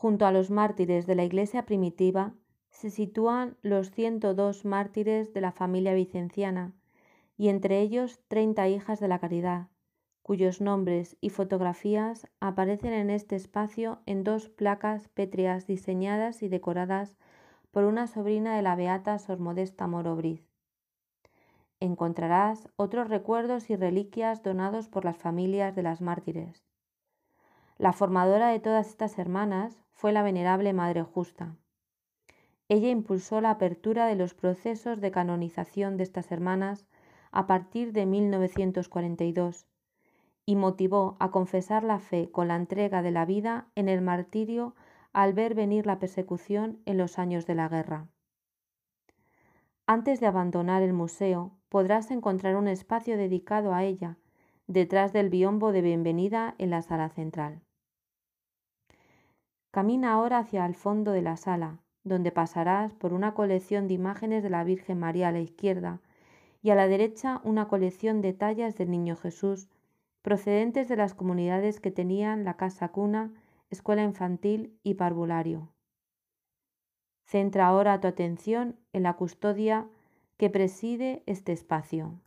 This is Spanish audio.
Junto a los mártires de la iglesia primitiva se sitúan los 102 mártires de la familia vicenciana y entre ellos 30 hijas de la caridad, cuyos nombres y fotografías aparecen en este espacio en dos placas pétreas diseñadas y decoradas por una sobrina de la beata Sor Modesta Morobriz. Encontrarás otros recuerdos y reliquias donados por las familias de las mártires. La formadora de todas estas hermanas fue la venerable Madre Justa. Ella impulsó la apertura de los procesos de canonización de estas hermanas a partir de 1942 y motivó a confesar la fe con la entrega de la vida en el martirio al ver venir la persecución en los años de la guerra. Antes de abandonar el museo podrás encontrar un espacio dedicado a ella, detrás del biombo de bienvenida en la sala central. Camina ahora hacia el fondo de la sala, donde pasarás por una colección de imágenes de la Virgen María a la izquierda y a la derecha una colección de tallas del Niño Jesús procedentes de las comunidades que tenían la casa cuna, escuela infantil y parvulario. Centra ahora tu atención en la custodia que preside este espacio.